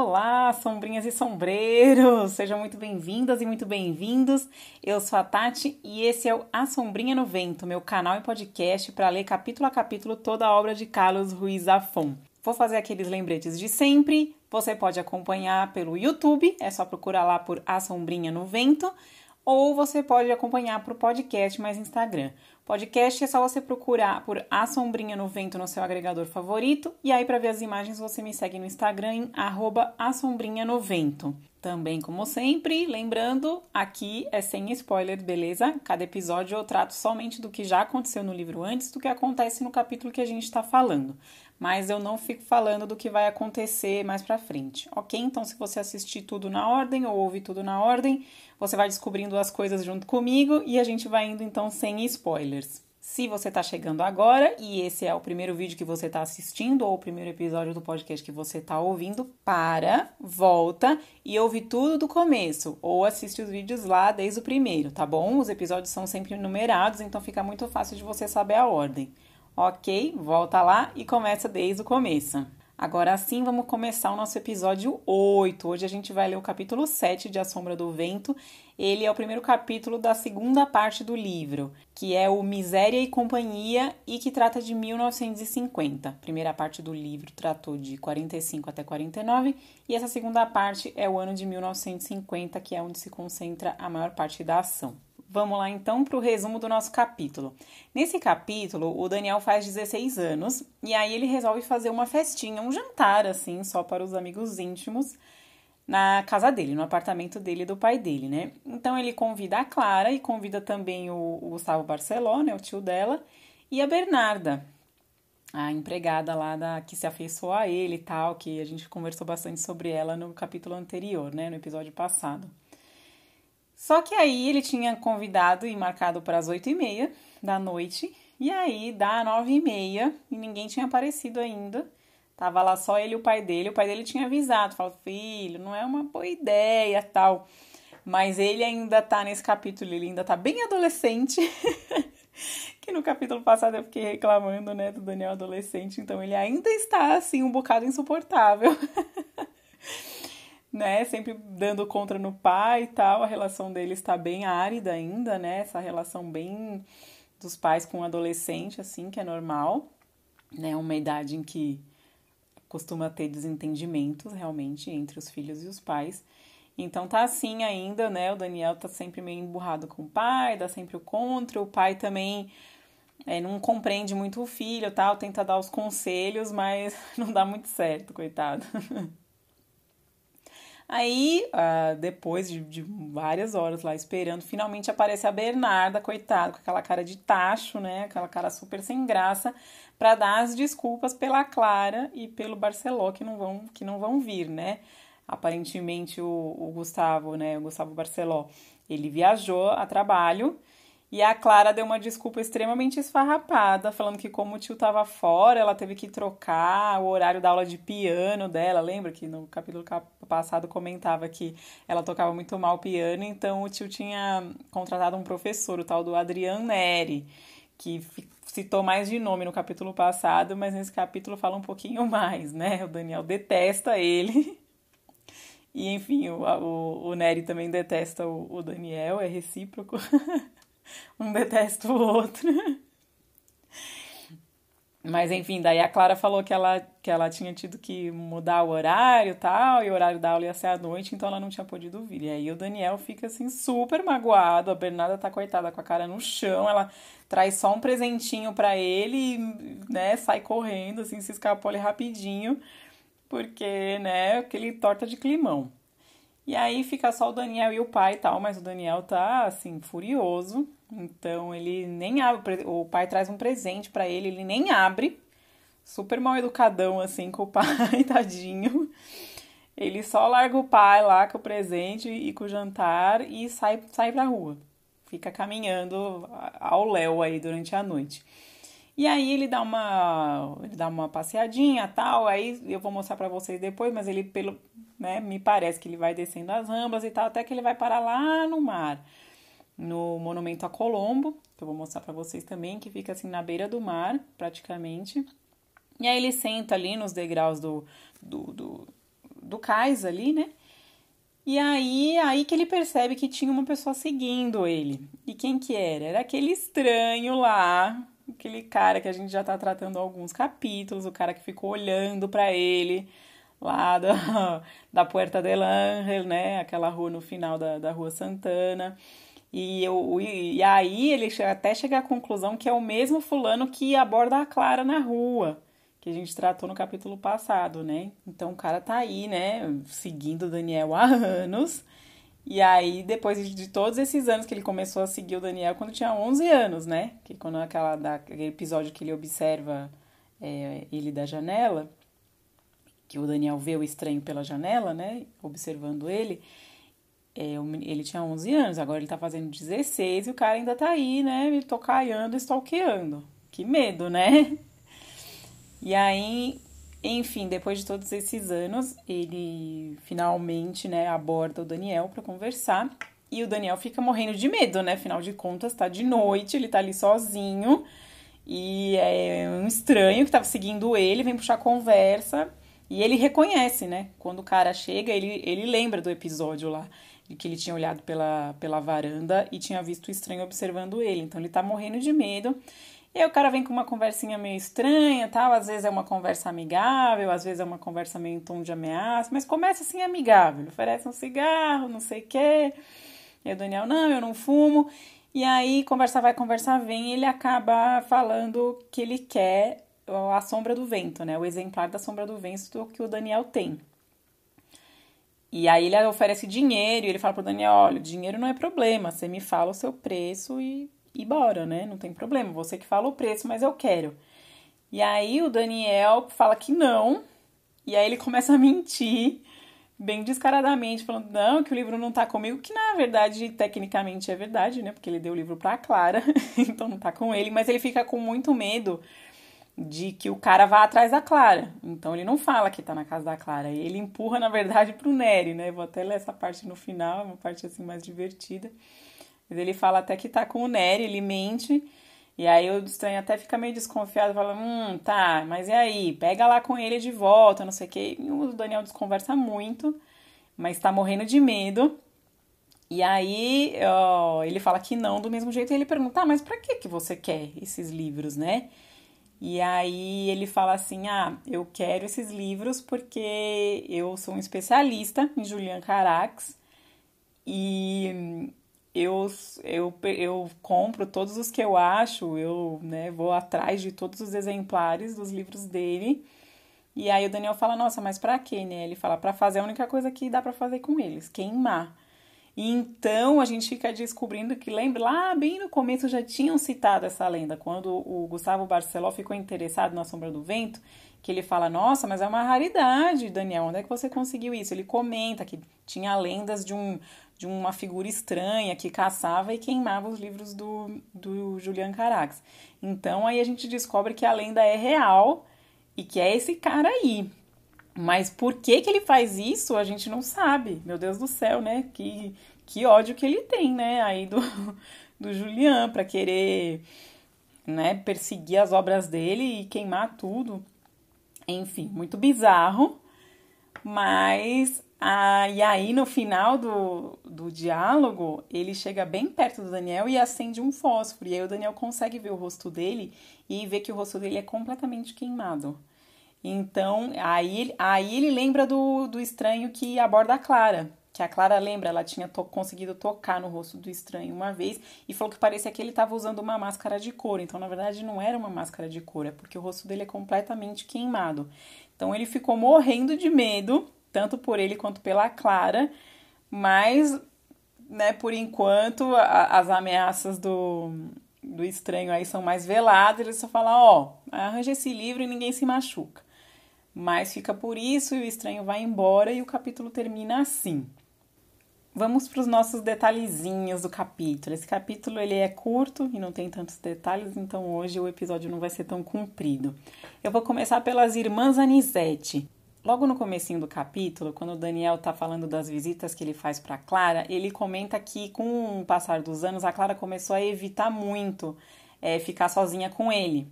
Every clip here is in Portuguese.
Olá, sombrinhas e sombreiros! Sejam muito bem-vindas e muito bem-vindos. Eu sou a Tati e esse é o A Sombrinha no Vento, meu canal e podcast para ler capítulo a capítulo toda a obra de Carlos Ruiz Zafon. Vou fazer aqueles lembretes de sempre. Você pode acompanhar pelo YouTube, é só procurar lá por A Sombrinha no Vento, ou você pode acompanhar por podcast mais Instagram. Podcast é só você procurar por A Sombrinha no Vento no seu agregador favorito. E aí, para ver as imagens, você me segue no Instagram em arroba no Vento. Também, como sempre, lembrando, aqui é sem spoiler, beleza? Cada episódio eu trato somente do que já aconteceu no livro antes do que acontece no capítulo que a gente está falando. Mas eu não fico falando do que vai acontecer mais pra frente, ok? Então, se você assistir tudo na ordem ou ouvir tudo na ordem, você vai descobrindo as coisas junto comigo e a gente vai indo então sem spoilers. Se você está chegando agora e esse é o primeiro vídeo que você está assistindo ou o primeiro episódio do podcast que você está ouvindo, para, volta e ouve tudo do começo ou assiste os vídeos lá desde o primeiro, tá bom? Os episódios são sempre numerados, então fica muito fácil de você saber a ordem. Ok? Volta lá e começa desde o começo. Agora sim, vamos começar o nosso episódio 8. Hoje a gente vai ler o capítulo 7 de A Sombra do Vento. Ele é o primeiro capítulo da segunda parte do livro, que é o Miséria e Companhia e que trata de 1950. A primeira parte do livro tratou de 45 até 49 e essa segunda parte é o ano de 1950, que é onde se concentra a maior parte da ação. Vamos lá então para o resumo do nosso capítulo. Nesse capítulo, o Daniel faz 16 anos e aí ele resolve fazer uma festinha, um jantar assim, só para os amigos íntimos na casa dele, no apartamento dele e do pai dele, né? Então ele convida a Clara e convida também o, o Gustavo Barceló, né, o tio dela, e a Bernarda, a empregada lá da que se afeiçoou a ele e tal, que a gente conversou bastante sobre ela no capítulo anterior, né, no episódio passado. Só que aí ele tinha convidado e marcado para as oito e meia da noite. E aí dá nove e meia e ninguém tinha aparecido ainda. Tava lá só ele e o pai dele. O pai dele tinha avisado, falou: filho, não é uma boa ideia tal. Mas ele ainda tá nesse capítulo, ele ainda tá bem adolescente. que no capítulo passado eu fiquei reclamando, né, do Daniel adolescente. Então ele ainda está, assim, um bocado insuportável. né, sempre dando contra no pai e tal, a relação deles está bem árida ainda, né, essa relação bem dos pais com o adolescente, assim, que é normal, né, uma idade em que costuma ter desentendimentos, realmente, entre os filhos e os pais, então tá assim ainda, né, o Daniel tá sempre meio emburrado com o pai, dá sempre o contra, o pai também é, não compreende muito o filho, tal, tenta dar os conselhos, mas não dá muito certo, coitado. Aí, uh, depois de, de, várias horas lá esperando, finalmente aparece a Bernarda, coitada, com aquela cara de tacho, né? Aquela cara super sem graça, para dar as desculpas pela Clara e pelo Barceló que não vão, que não vão vir, né? Aparentemente o, o Gustavo, né? O Gustavo Barceló, ele viajou a trabalho e a Clara deu uma desculpa extremamente esfarrapada, falando que como o tio tava fora, ela teve que trocar o horário da aula de piano dela. Lembra que no capítulo passado comentava que ela tocava muito mal piano, então o tio tinha contratado um professor, o tal do Adrian Neri, que citou mais de nome no capítulo passado, mas nesse capítulo fala um pouquinho mais, né? O Daniel detesta ele. E enfim, o, o, o Neri também detesta o, o Daniel, é recíproco. um detesta o outro. Mas enfim, daí a Clara falou que ela, que ela tinha tido que mudar o horário e tal, e o horário da aula ia ser à noite, então ela não tinha podido vir. E aí o Daniel fica assim super magoado, a Bernarda tá coitada com a cara no chão, ela traz só um presentinho para ele, né, sai correndo, assim, se escapou ali rapidinho, porque, né, aquele torta de climão. E aí fica só o Daniel e o pai e tal, mas o Daniel tá assim furioso. Então ele nem abre, o pai traz um presente para ele, ele nem abre. Super mal educadão assim com o pai, tadinho. Ele só larga o pai lá com o presente e com o jantar e sai sai pra rua. Fica caminhando ao léu aí durante a noite. E aí ele dá uma ele dá uma passeadinha, tal, aí eu vou mostrar para vocês depois, mas ele pelo né? Me parece que ele vai descendo as rambas e tal, até que ele vai parar lá no mar, no Monumento a Colombo, que eu vou mostrar para vocês também, que fica assim na beira do mar, praticamente. E aí ele senta ali nos degraus do, do, do do cais ali, né? E aí, aí que ele percebe que tinha uma pessoa seguindo ele. E quem que era? Era aquele estranho lá, aquele cara que a gente já tá tratando alguns capítulos, o cara que ficou olhando para ele lá da, da Puerta del Ángel, né? Aquela rua no final da, da Rua Santana. E, eu, e aí ele até chega à conclusão que é o mesmo fulano que aborda a Clara na rua, que a gente tratou no capítulo passado, né? Então o cara tá aí, né, seguindo Daniel há anos. E aí, depois de todos esses anos que ele começou a seguir o Daniel, quando tinha 11 anos, né? Que quando aquela, daquele episódio que ele observa é, ele da janela, que o Daniel vê o estranho pela janela, né? Observando ele. É, ele tinha 11 anos, agora ele tá fazendo 16 e o cara ainda tá aí, né? Me tocaiando, stalkeando. Que medo, né? E aí, enfim, depois de todos esses anos, ele finalmente, né, aborda o Daniel para conversar. E o Daniel fica morrendo de medo, né? Afinal de contas, tá de noite, ele tá ali sozinho. E é um estranho que tava seguindo ele, vem puxar conversa. E ele reconhece, né? Quando o cara chega, ele, ele lembra do episódio lá que ele tinha olhado pela, pela varanda e tinha visto o estranho observando ele. Então ele tá morrendo de medo. E aí o cara vem com uma conversinha meio estranha, tal, às vezes é uma conversa amigável, às vezes é uma conversa meio em tom de ameaça, mas começa assim amigável, ele oferece um cigarro, não sei o quê. E o Daniel, não, eu não fumo. E aí, conversa vai, conversa vem, ele acaba falando que ele quer a sombra do vento, né? O exemplar da sombra do vento que o Daniel tem. E aí ele oferece dinheiro e ele fala pro Daniel, olha, dinheiro não é problema, você me fala o seu preço e, e bora, né? Não tem problema, você que fala o preço, mas eu quero. E aí o Daniel fala que não, e aí ele começa a mentir bem descaradamente, falando não, que o livro não tá comigo, que na verdade, tecnicamente é verdade, né? Porque ele deu o livro pra Clara, então não tá com ele, mas ele fica com muito medo de que o cara vá atrás da Clara. Então ele não fala que tá na casa da Clara, ele empurra na verdade pro Nery, né? Vou até ler essa parte no final, uma parte assim mais divertida. Mas ele fala até que tá com o Nery, ele mente. E aí o estranho até fica meio desconfiado, fala: "Hum, tá, mas e aí? Pega lá com ele de volta, não sei o quê". E o Daniel desconversa muito, mas tá morrendo de medo. E aí ó, ele fala que não do mesmo jeito e ele pergunta: "Ah, mas para que que você quer esses livros, né?" E aí ele fala assim: Ah, eu quero esses livros porque eu sou um especialista em Julian Carax e eu, eu, eu compro todos os que eu acho, eu né, vou atrás de todos os exemplares dos livros dele. E aí o Daniel fala: Nossa, mas pra quê, né? Ele fala: Pra fazer a única coisa que dá para fazer com eles, queimar. Então a gente fica descobrindo que, lembra, lá bem no começo já tinham citado essa lenda, quando o Gustavo Barceló ficou interessado na Sombra do Vento, que ele fala: Nossa, mas é uma raridade, Daniel, onde é que você conseguiu isso? Ele comenta que tinha lendas de, um, de uma figura estranha que caçava e queimava os livros do, do Julian Carax. Então aí a gente descobre que a lenda é real e que é esse cara aí. Mas por que, que ele faz isso, a gente não sabe. Meu Deus do céu, né? Que, que ódio que ele tem, né? Aí do, do Julian para querer né, perseguir as obras dele e queimar tudo. Enfim, muito bizarro. Mas ah, e aí, no final do, do diálogo, ele chega bem perto do Daniel e acende um fósforo. E aí o Daniel consegue ver o rosto dele e vê que o rosto dele é completamente queimado. Então, aí, aí ele lembra do, do estranho que aborda a Clara. Que a Clara lembra, ela tinha to conseguido tocar no rosto do estranho uma vez e falou que parecia que ele estava usando uma máscara de couro. Então, na verdade, não era uma máscara de couro, é porque o rosto dele é completamente queimado. Então, ele ficou morrendo de medo, tanto por ele quanto pela Clara, mas, né, por enquanto, a, as ameaças do, do estranho aí são mais veladas. Ele só fala: ó, oh, arranja esse livro e ninguém se machuca. Mas fica por isso e o estranho vai embora e o capítulo termina assim. Vamos para os nossos detalhezinhos do capítulo. Esse capítulo ele é curto e não tem tantos detalhes, então hoje o episódio não vai ser tão comprido. Eu vou começar pelas irmãs Anisete. Logo no comecinho do capítulo, quando o Daniel está falando das visitas que ele faz para Clara, ele comenta que com o passar dos anos a Clara começou a evitar muito é, ficar sozinha com ele.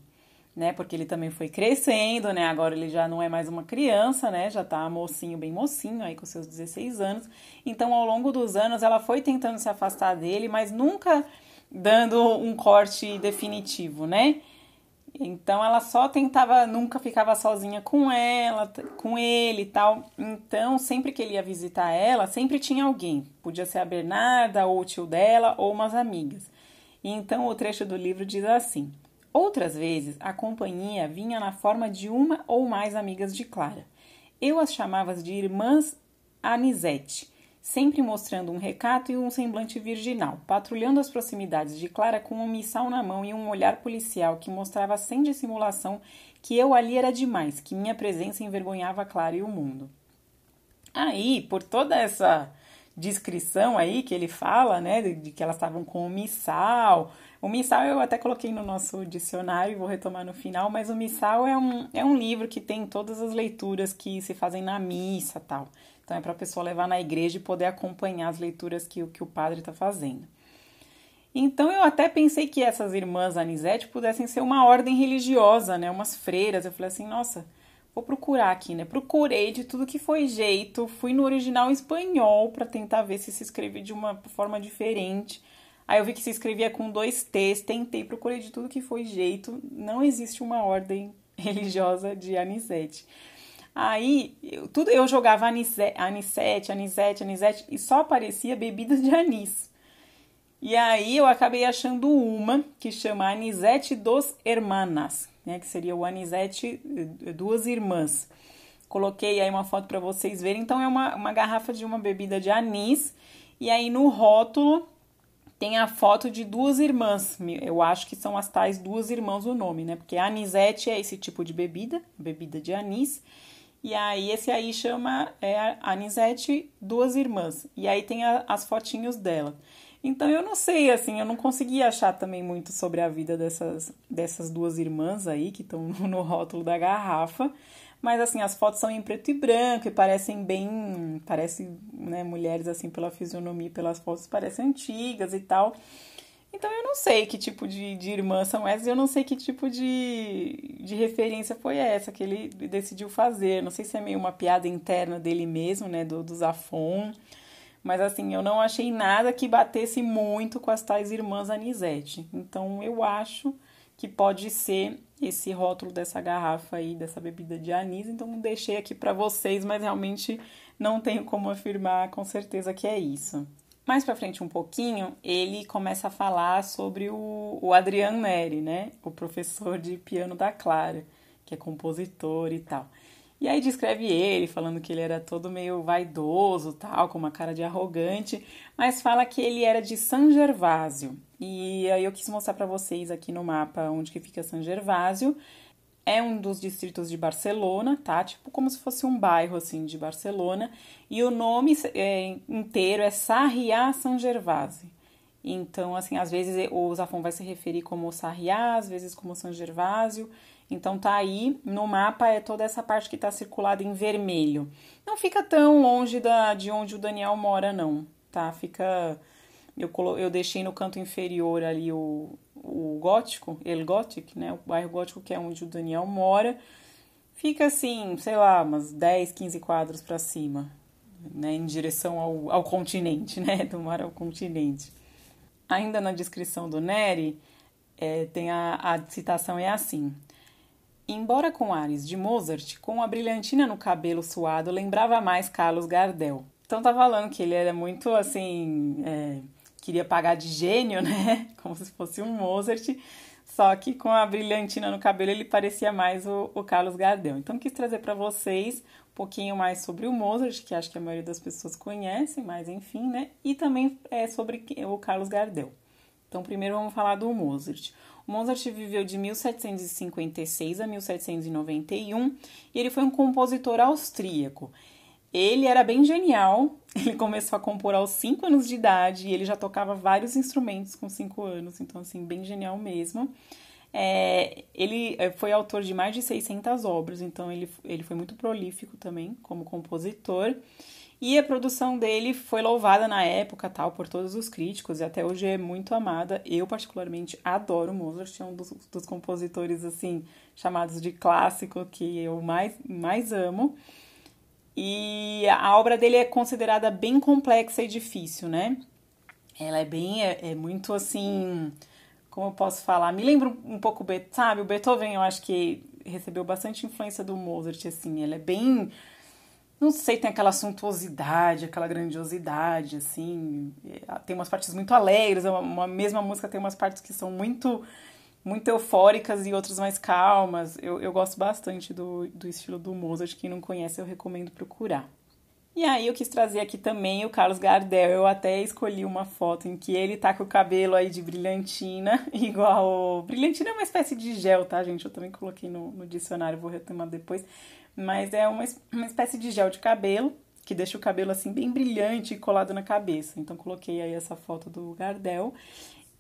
Né? Porque ele também foi crescendo, né? Agora ele já não é mais uma criança, né? Já tá mocinho, bem mocinho, aí com seus 16 anos. Então, ao longo dos anos, ela foi tentando se afastar dele, mas nunca dando um corte definitivo, né? Então ela só tentava, nunca ficava sozinha com ela, com ele e tal. Então, sempre que ele ia visitar ela, sempre tinha alguém. Podia ser a Bernarda, ou o tio dela, ou umas amigas. Então o trecho do livro diz assim: Outras vezes a companhia vinha na forma de uma ou mais amigas de Clara. Eu as chamava de irmãs Anisete sempre mostrando um recato e um semblante virginal, patrulhando as proximidades de Clara com um missal na mão e um olhar policial que mostrava sem dissimulação que eu ali era demais, que minha presença envergonhava Clara e o mundo. Aí, por toda essa descrição aí que ele fala, né, de, que elas estavam com o missal. O missal eu até coloquei no nosso dicionário, vou retomar no final, mas o missal é um, é um livro que tem todas as leituras que se fazem na missa tal. Então é para a pessoa levar na igreja e poder acompanhar as leituras que, que o padre está fazendo. Então eu até pensei que essas irmãs Anisete pudessem ser uma ordem religiosa, né? Umas freiras. Eu falei assim, nossa, vou procurar aqui, né? Procurei de tudo que foi jeito, fui no original espanhol para tentar ver se se escreve de uma forma diferente. Aí eu vi que se escrevia com dois T's, tentei, procurei de tudo que foi jeito. Não existe uma ordem religiosa de Anisete. Aí, eu, tudo eu jogava anisete, anisete, anisete, anisete e só aparecia bebida de anis. E aí eu acabei achando uma que chama Anisete dos Hermanas, né, que seria o Anisete eh, duas irmãs. Coloquei aí uma foto para vocês verem. Então é uma, uma garrafa de uma bebida de anis e aí no rótulo tem a foto de duas irmãs. Eu acho que são as tais duas irmãs o nome, né? Porque anisete é esse tipo de bebida, bebida de anis. E aí esse aí chama é Anisete Duas Irmãs. E aí tem a, as fotinhos dela. Então eu não sei, assim, eu não consegui achar também muito sobre a vida dessas, dessas duas irmãs aí que estão no rótulo da garrafa. Mas assim, as fotos são em preto e branco e parecem bem. Parecem, né, mulheres assim, pela fisionomia, pelas fotos, parecem antigas e tal. Então eu não sei que tipo de, de irmã são essas, eu não sei que tipo de, de referência foi essa que ele decidiu fazer. Não sei se é meio uma piada interna dele mesmo, né, do, do Zafon. Mas assim, eu não achei nada que batesse muito com as tais irmãs Anisete. Então eu acho que pode ser esse rótulo dessa garrafa aí, dessa bebida de anis. Então deixei aqui para vocês, mas realmente não tenho como afirmar com certeza que é isso. Mais para frente um pouquinho, ele começa a falar sobre o, o Adrian Neri, né? O professor de piano da Clara, que é compositor e tal. E aí descreve ele, falando que ele era todo meio vaidoso, tal, com uma cara de arrogante, mas fala que ele era de San Gervásio. E aí eu quis mostrar para vocês aqui no mapa onde que fica San Gervásio é um dos distritos de Barcelona, tá? Tipo como se fosse um bairro assim de Barcelona. E o nome é, inteiro é Sarriá San Gervasi. Então, assim, às vezes o Zafon vai se referir como Sarriá, às vezes como San Gervásio. Então tá aí, no mapa é toda essa parte que tá circulada em vermelho. Não fica tão longe da, de onde o Daniel mora, não, tá? Fica... Eu, eu deixei no canto inferior ali o, o gótico, El Gothic, né, o bairro gótico que é onde o Daniel mora, fica assim, sei lá, umas 10, 15 quadros para cima, né, em direção ao, ao continente, né, do mar ao continente. Ainda na descrição do Neri, é, tem a, a citação é assim. Embora com ares de Mozart, com a brilhantina no cabelo suado, lembrava mais Carlos Gardel. Então tá falando que ele era muito assim. É, queria pagar de gênio, né? Como se fosse um Mozart. Só que com a brilhantina no cabelo ele parecia mais o, o Carlos Gardel. Então quis trazer para vocês um pouquinho mais sobre o Mozart, que acho que a maioria das pessoas conhecem, mas enfim, né? E também é sobre o Carlos Gardel. Então primeiro vamos falar do Mozart. Mozart viveu de 1756 a 1791 e ele foi um compositor austríaco. Ele era bem genial. Ele começou a compor aos 5 anos de idade e ele já tocava vários instrumentos com 5 anos, então, assim, bem genial mesmo. É, ele é, foi autor de mais de 600 obras, então ele, ele foi muito prolífico também como compositor. E a produção dele foi louvada na época, tal, por todos os críticos, e até hoje é muito amada. Eu, particularmente, adoro Mozart, é um dos, dos compositores, assim, chamados de clássico, que eu mais, mais amo. E a obra dele é considerada bem complexa e difícil, né? Ela é bem, é, é muito, assim, como eu posso falar? Me lembra um pouco, sabe, o Beethoven, eu acho que recebeu bastante influência do Mozart, assim, ele é bem não sei, tem aquela suntuosidade, aquela grandiosidade, assim. É, tem umas partes muito alegres, uma, uma, mesma música tem umas partes que são muito muito eufóricas e outras mais calmas. Eu, eu gosto bastante do, do estilo do Mozart. Quem não conhece, eu recomendo procurar. E aí eu quis trazer aqui também o Carlos Gardel. Eu até escolhi uma foto em que ele tá com o cabelo aí de brilhantina, igual. Brilhantina é uma espécie de gel, tá, gente? Eu também coloquei no, no dicionário, vou retomar depois mas é uma, uma espécie de gel de cabelo que deixa o cabelo assim bem brilhante e colado na cabeça. Então coloquei aí essa foto do Gardel.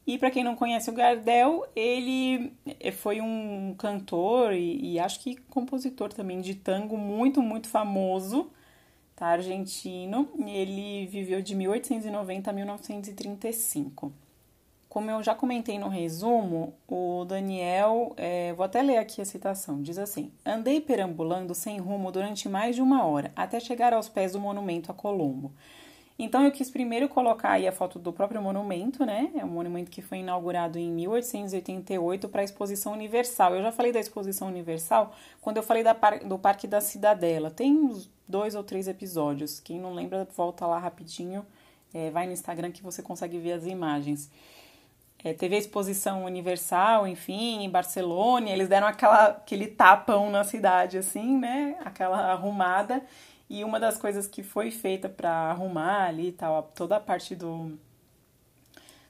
E para quem não conhece o Gardel, ele foi um cantor e, e, acho que compositor também de tango muito, muito famoso, tá? Argentino. Ele viveu de 1890 a 1935. Como eu já comentei no resumo, o Daniel, é, vou até ler aqui a citação, diz assim: Andei perambulando sem rumo durante mais de uma hora, até chegar aos pés do monumento a Colombo. Então eu quis primeiro colocar aí a foto do próprio monumento, né? É um monumento que foi inaugurado em 1888 para a Exposição Universal. Eu já falei da Exposição Universal quando eu falei da, do Parque da Cidadela. Tem uns dois ou três episódios. Quem não lembra, volta lá rapidinho, é, vai no Instagram que você consegue ver as imagens. É, teve a exposição universal, enfim, em Barcelona, eles deram aquela, aquele tapão na cidade, assim, né? Aquela arrumada. E uma das coisas que foi feita para arrumar ali tal, toda a parte do,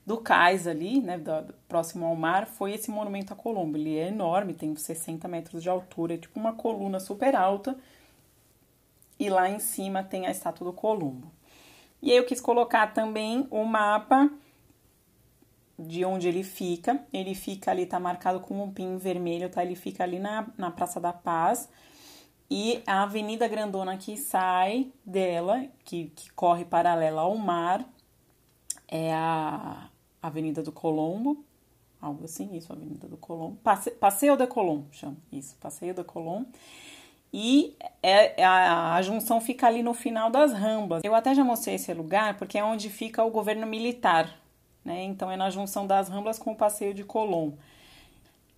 do cais ali, né, do, próximo ao mar, foi esse monumento a Colombo. Ele é enorme, tem 60 metros de altura, é tipo uma coluna super alta. E lá em cima tem a estátua do Colombo. E aí eu quis colocar também o mapa de onde ele fica. Ele fica ali, tá marcado com um pin vermelho, tá? Ele fica ali na, na Praça da Paz. E a Avenida Grandona que sai dela, que, que corre paralela ao mar, é a Avenida do Colombo, algo assim, isso, Avenida do Colombo. Passe, Passeio da Colombo, chama isso, Passeio da Colombo. E é, é, a, a junção fica ali no final das Ramblas. Eu até já mostrei esse lugar porque é onde fica o governo militar né? Então é na junção das Ramblas com o Passeio de Colón.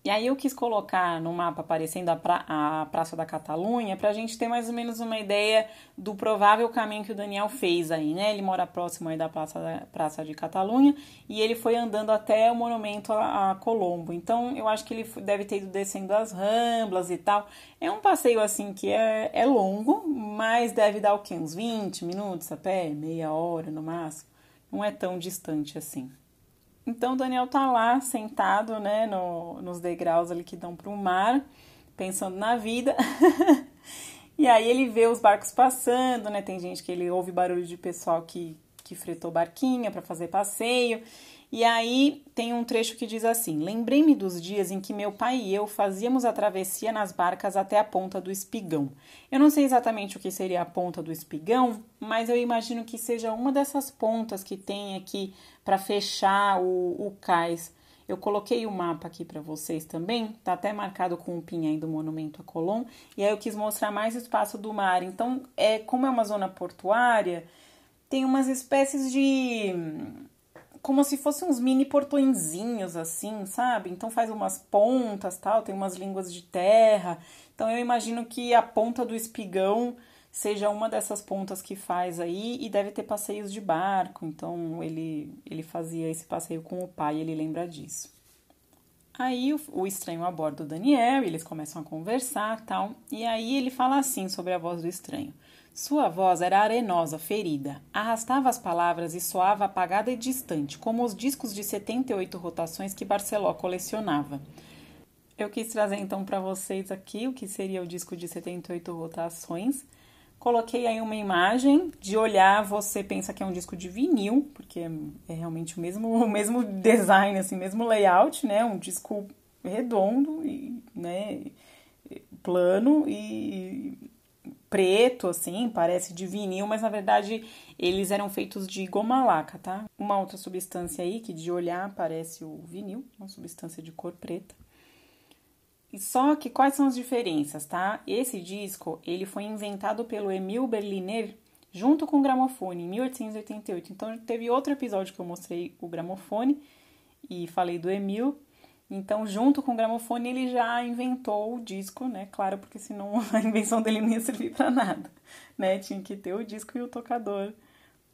E aí eu quis colocar no mapa aparecendo a, pra, a Praça da Catalunha para a gente ter mais ou menos uma ideia do provável caminho que o Daniel fez aí, né? Ele mora próximo aí da Praça, da, Praça de Catalunha e ele foi andando até o monumento a, a Colombo. Então eu acho que ele deve ter ido descendo as Ramblas e tal. É um passeio assim que é, é longo, mas deve dar o quê? Uns 20 minutos a pé, meia hora no máximo não é tão distante assim. Então, Daniel tá lá sentado, né, no, nos degraus ali que dão para o mar, pensando na vida. e aí ele vê os barcos passando, né? Tem gente que ele ouve barulho de pessoal que, que fretou barquinha para fazer passeio. E aí tem um trecho que diz assim: Lembrei-me dos dias em que meu pai e eu fazíamos a travessia nas barcas até a ponta do espigão. Eu não sei exatamente o que seria a ponta do espigão, mas eu imagino que seja uma dessas pontas que tem aqui para fechar o, o cais. Eu coloquei o mapa aqui para vocês também, tá até marcado com o pinhém do Monumento a Colón, e aí eu quis mostrar mais espaço do mar. Então, é como é uma zona portuária, tem umas espécies de como se fossem uns mini portõezinhos assim, sabe? Então faz umas pontas, tal, tem umas línguas de terra. Então eu imagino que a ponta do espigão seja uma dessas pontas que faz aí e deve ter passeios de barco. Então ele ele fazia esse passeio com o pai, ele lembra disso. Aí o, o estranho aborda o Daniel, eles começam a conversar, tal. E aí ele fala assim sobre a voz do estranho. Sua voz era arenosa, ferida. Arrastava as palavras e soava apagada e distante, como os discos de 78 rotações que Barceló colecionava. Eu quis trazer então para vocês aqui o que seria o disco de 78 rotações. Coloquei aí uma imagem de olhar, você pensa que é um disco de vinil, porque é realmente o mesmo, o mesmo design, assim, mesmo layout, né? Um disco redondo e, né, plano e preto, assim, parece de vinil, mas na verdade eles eram feitos de goma laca, tá? Uma outra substância aí que de olhar parece o vinil, uma substância de cor preta. E só que quais são as diferenças, tá? Esse disco, ele foi inventado pelo Emil Berliner junto com o gramofone em 1888. Então teve outro episódio que eu mostrei o gramofone e falei do Emil. Então, junto com o gramofone, ele já inventou o disco, né? Claro, porque senão a invenção dele não ia servir para nada, né? Tinha que ter o disco e o tocador,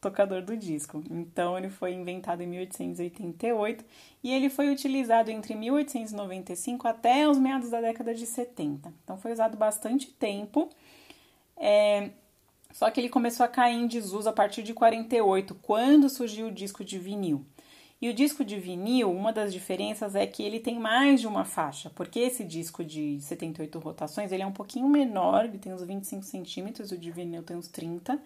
tocador do disco. Então, ele foi inventado em 1888 e ele foi utilizado entre 1895 até os meados da década de 70. Então, foi usado bastante tempo. É, só que ele começou a cair em desuso a partir de 48, quando surgiu o disco de vinil. E o disco de vinil, uma das diferenças é que ele tem mais de uma faixa, porque esse disco de 78 rotações, ele é um pouquinho menor, ele tem uns 25 centímetros, o de vinil tem uns 30,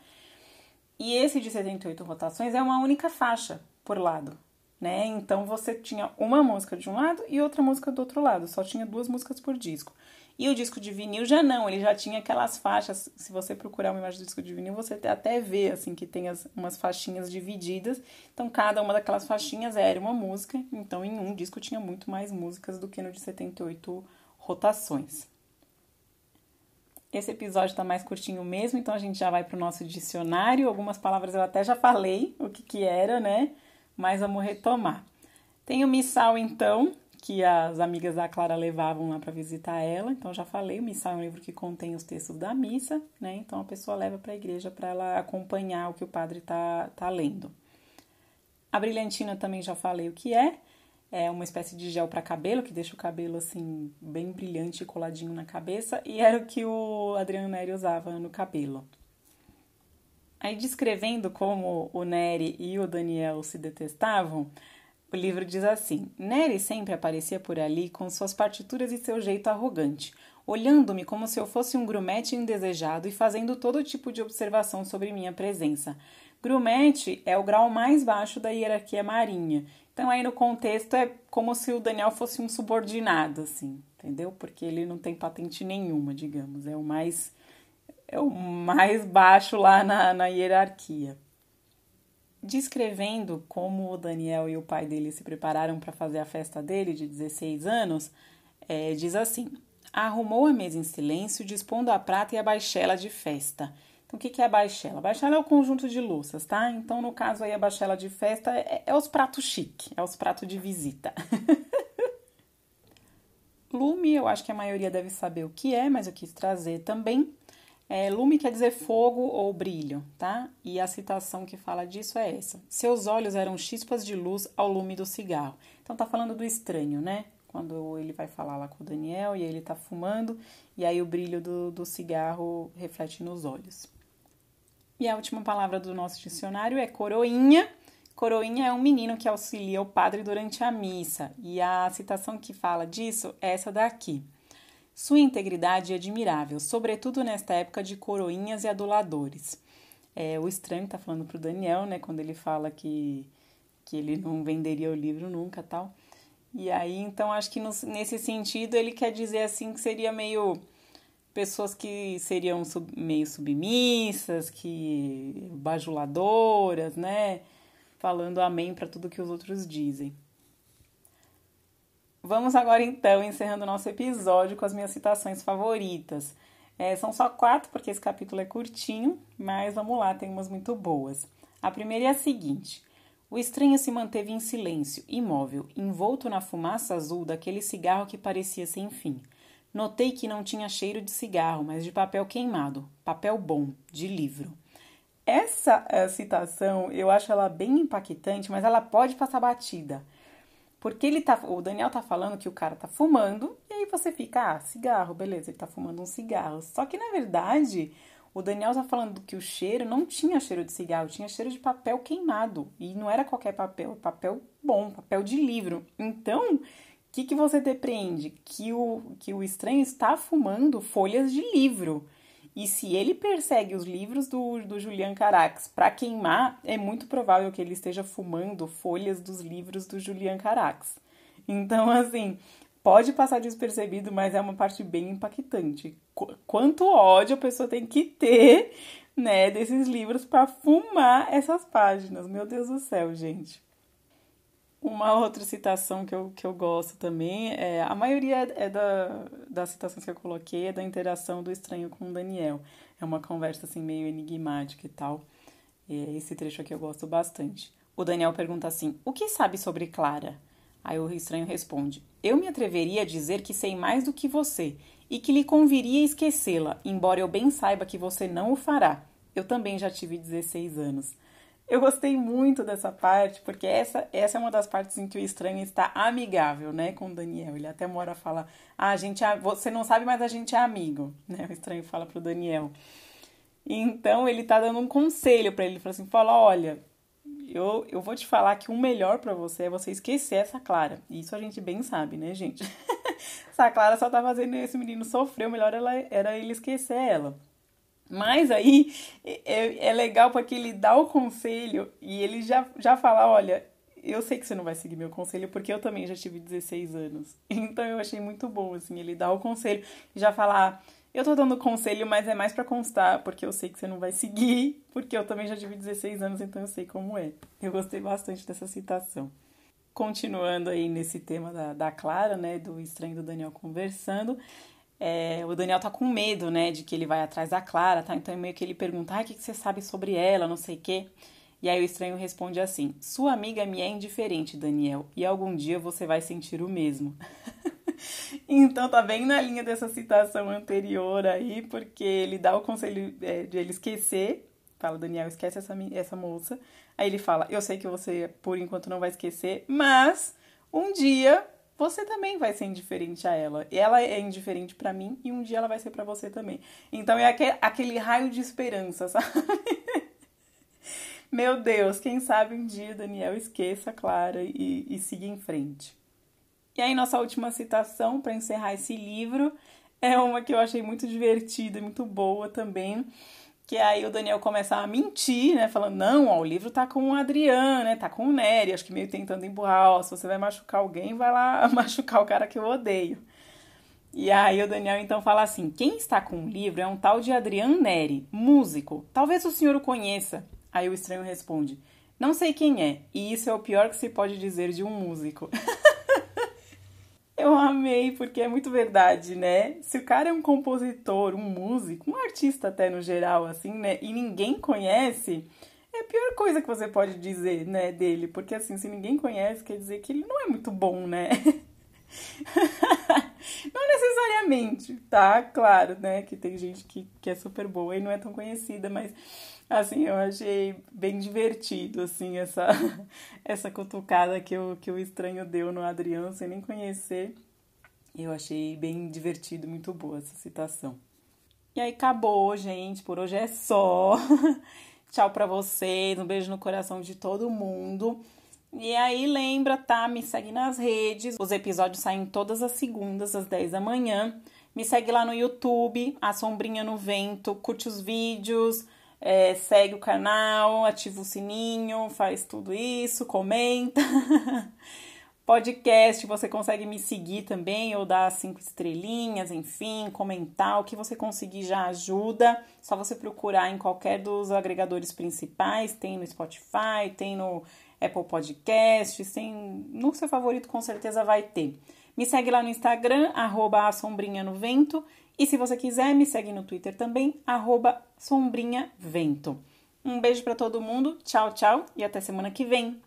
e esse de 78 rotações é uma única faixa por lado, né? Então você tinha uma música de um lado e outra música do outro lado, só tinha duas músicas por disco. E o disco de vinil já não, ele já tinha aquelas faixas. Se você procurar uma imagem do disco de vinil, você até vê assim que tem as, umas faixinhas divididas. Então cada uma daquelas faixinhas era uma música. Então em um disco tinha muito mais músicas do que no de 78 rotações. Esse episódio está mais curtinho mesmo, então a gente já vai para o nosso dicionário. Algumas palavras eu até já falei o que, que era, né? Mas vamos retomar. Tem o missal, então, que as amigas da Clara levavam lá para visitar ela. Então já falei, o missal é um livro que contém os textos da missa, né? Então a pessoa leva para a igreja para ela acompanhar o que o padre tá, tá lendo. A brilhantina também já falei o que é. É uma espécie de gel para cabelo que deixa o cabelo assim bem brilhante e coladinho na cabeça e era o que o Adriano Neri usava no cabelo. Aí descrevendo como o Neri e o Daniel se detestavam, o livro diz assim: Nery sempre aparecia por ali com suas partituras e seu jeito arrogante, olhando-me como se eu fosse um grumete indesejado e fazendo todo tipo de observação sobre minha presença. Grumete é o grau mais baixo da hierarquia marinha. Então, aí no contexto, é como se o Daniel fosse um subordinado, assim, entendeu? Porque ele não tem patente nenhuma, digamos. É o mais, é o mais baixo lá na, na hierarquia descrevendo como o Daniel e o pai dele se prepararam para fazer a festa dele de 16 anos, é, diz assim: arrumou a mesa em silêncio, dispondo a prata e a baixela de festa. Então, o que, é a baixela? A baixela é o conjunto de louças, tá? Então, no caso aí, a baixela de festa é, é os pratos chique, é os pratos de visita. Lume, eu acho que a maioria deve saber o que é, mas eu quis trazer também. É, lume quer dizer fogo ou brilho, tá? E a citação que fala disso é essa: Seus olhos eram chispas de luz ao lume do cigarro. Então tá falando do estranho, né? Quando ele vai falar lá com o Daniel e ele tá fumando, e aí o brilho do, do cigarro reflete nos olhos. E a última palavra do nosso dicionário é coroinha. Coroinha é um menino que auxilia o padre durante a missa. E a citação que fala disso é essa daqui. Sua integridade é admirável, sobretudo nesta época de coroinhas e aduladores. É, o estranho está falando para o Daniel, né, quando ele fala que, que ele não venderia o livro nunca tal. E aí, então, acho que no, nesse sentido ele quer dizer assim que seria meio pessoas que seriam sub, meio submissas, que bajuladoras, né? Falando amém para tudo que os outros dizem. Vamos agora então encerrando o nosso episódio com as minhas citações favoritas. É, são só quatro, porque esse capítulo é curtinho, mas vamos lá, tem umas muito boas. A primeira é a seguinte: O estranho se manteve em silêncio, imóvel, envolto na fumaça azul daquele cigarro que parecia sem fim. Notei que não tinha cheiro de cigarro, mas de papel queimado, papel bom, de livro. Essa é, citação eu acho ela bem impactante, mas ela pode passar batida. Porque ele tá, o Daniel tá falando que o cara tá fumando, e aí você fica, ah, cigarro, beleza, ele tá fumando um cigarro. Só que na verdade, o Daniel tá falando que o cheiro não tinha cheiro de cigarro, tinha cheiro de papel queimado. E não era qualquer papel, papel bom, papel de livro. Então, o que, que você depreende? Que o, que o estranho está fumando folhas de livro. E se ele persegue os livros do, do Julian Carax para queimar, é muito provável que ele esteja fumando folhas dos livros do Julian Carax. Então, assim, pode passar despercebido, mas é uma parte bem impactante. Quanto ódio a pessoa tem que ter, né, desses livros para fumar essas páginas. Meu Deus do céu, gente. Uma outra citação que eu, que eu gosto também, é, a maioria é da, das citações que eu coloquei é da interação do estranho com o Daniel. É uma conversa assim meio enigmática e tal. E esse trecho aqui eu gosto bastante. O Daniel pergunta assim: O que sabe sobre Clara? Aí o estranho responde: Eu me atreveria a dizer que sei mais do que você e que lhe conviria esquecê-la, embora eu bem saiba que você não o fará. Eu também já tive 16 anos. Eu gostei muito dessa parte, porque essa, essa é uma das partes em que o estranho está amigável, né, com o Daniel. Ele até mora fala: "Ah, a gente é, você não sabe, mas a gente é amigo", né? O estranho fala pro Daniel. Então ele tá dando um conselho para ele, ele fala assim: "Fala, olha, eu, eu vou te falar que o melhor para você é você esquecer essa Clara. Isso a gente bem sabe, né, gente? essa Clara só tá fazendo esse menino sofrer, o melhor ela, era ele esquecer ela. Mas aí é, é legal porque ele dá o conselho e ele já, já fala: olha, eu sei que você não vai seguir meu conselho porque eu também já tive 16 anos. Então eu achei muito bom, assim, ele dá o conselho e já fala: ah, eu tô dando conselho, mas é mais para constar, porque eu sei que você não vai seguir, porque eu também já tive 16 anos, então eu sei como é. Eu gostei bastante dessa citação. Continuando aí nesse tema da, da Clara, né, do estranho do Daniel conversando, é, o Daniel tá com medo, né, de que ele vai atrás da Clara, tá? Então meio que ele pergunta, ah, o que, que você sabe sobre ela, não sei o quê. E aí o estranho responde assim: Sua amiga me é indiferente, Daniel, e algum dia você vai sentir o mesmo. então tá bem na linha dessa citação anterior aí, porque ele dá o conselho é, de ele esquecer. Fala, Daniel, esquece essa, essa moça. Aí ele fala: Eu sei que você por enquanto não vai esquecer, mas um dia você também vai ser indiferente a ela. Ela é indiferente para mim e um dia ela vai ser para você também. Então é aquele, raio de esperança, sabe? Meu Deus, quem sabe um dia Daniel esqueça a Clara e, e siga em frente. E aí, nossa última citação para encerrar esse livro é uma que eu achei muito divertida e muito boa também, que aí o Daniel começa a mentir, né? Falando, não, ó, o livro tá com o Adriano, né? Tá com o Nery, acho que meio tentando empurrar, ó, se você vai machucar alguém, vai lá machucar o cara que eu odeio. E aí o Daniel então fala assim: quem está com o livro é um tal de Adriano Neri, músico. Talvez o senhor o conheça. Aí o estranho responde: Não sei quem é, e isso é o pior que se pode dizer de um músico. Eu amei, porque é muito verdade, né? Se o cara é um compositor, um músico, um artista até no geral, assim, né? E ninguém conhece, é a pior coisa que você pode dizer, né, dele. Porque, assim, se ninguém conhece, quer dizer que ele não é muito bom, né? não necessariamente, tá? Claro, né? Que tem gente que, que é super boa e não é tão conhecida, mas assim, eu achei bem divertido, assim, essa, essa cutucada que o, que o estranho deu no Adriano sem nem conhecer. Eu achei bem divertido, muito boa essa citação. E aí acabou, gente, por hoje é só. Tchau pra vocês, um beijo no coração de todo mundo. E aí lembra, tá? Me segue nas redes. Os episódios saem todas as segundas às 10 da manhã. Me segue lá no YouTube, A Sombrinha no Vento, curte os vídeos, é, segue o canal, ativa o sininho, faz tudo isso, comenta. Podcast, você consegue me seguir também ou dar cinco estrelinhas, enfim, comentar. O que você conseguir já ajuda. Só você procurar em qualquer dos agregadores principais. Tem no Spotify, tem no Apple Podcasts, tem no seu favorito com certeza vai ter. Me segue lá no Instagram, arroba sombrinha no vento. E se você quiser, me segue no Twitter também, sombrinhavento. Um beijo para todo mundo, tchau, tchau e até semana que vem.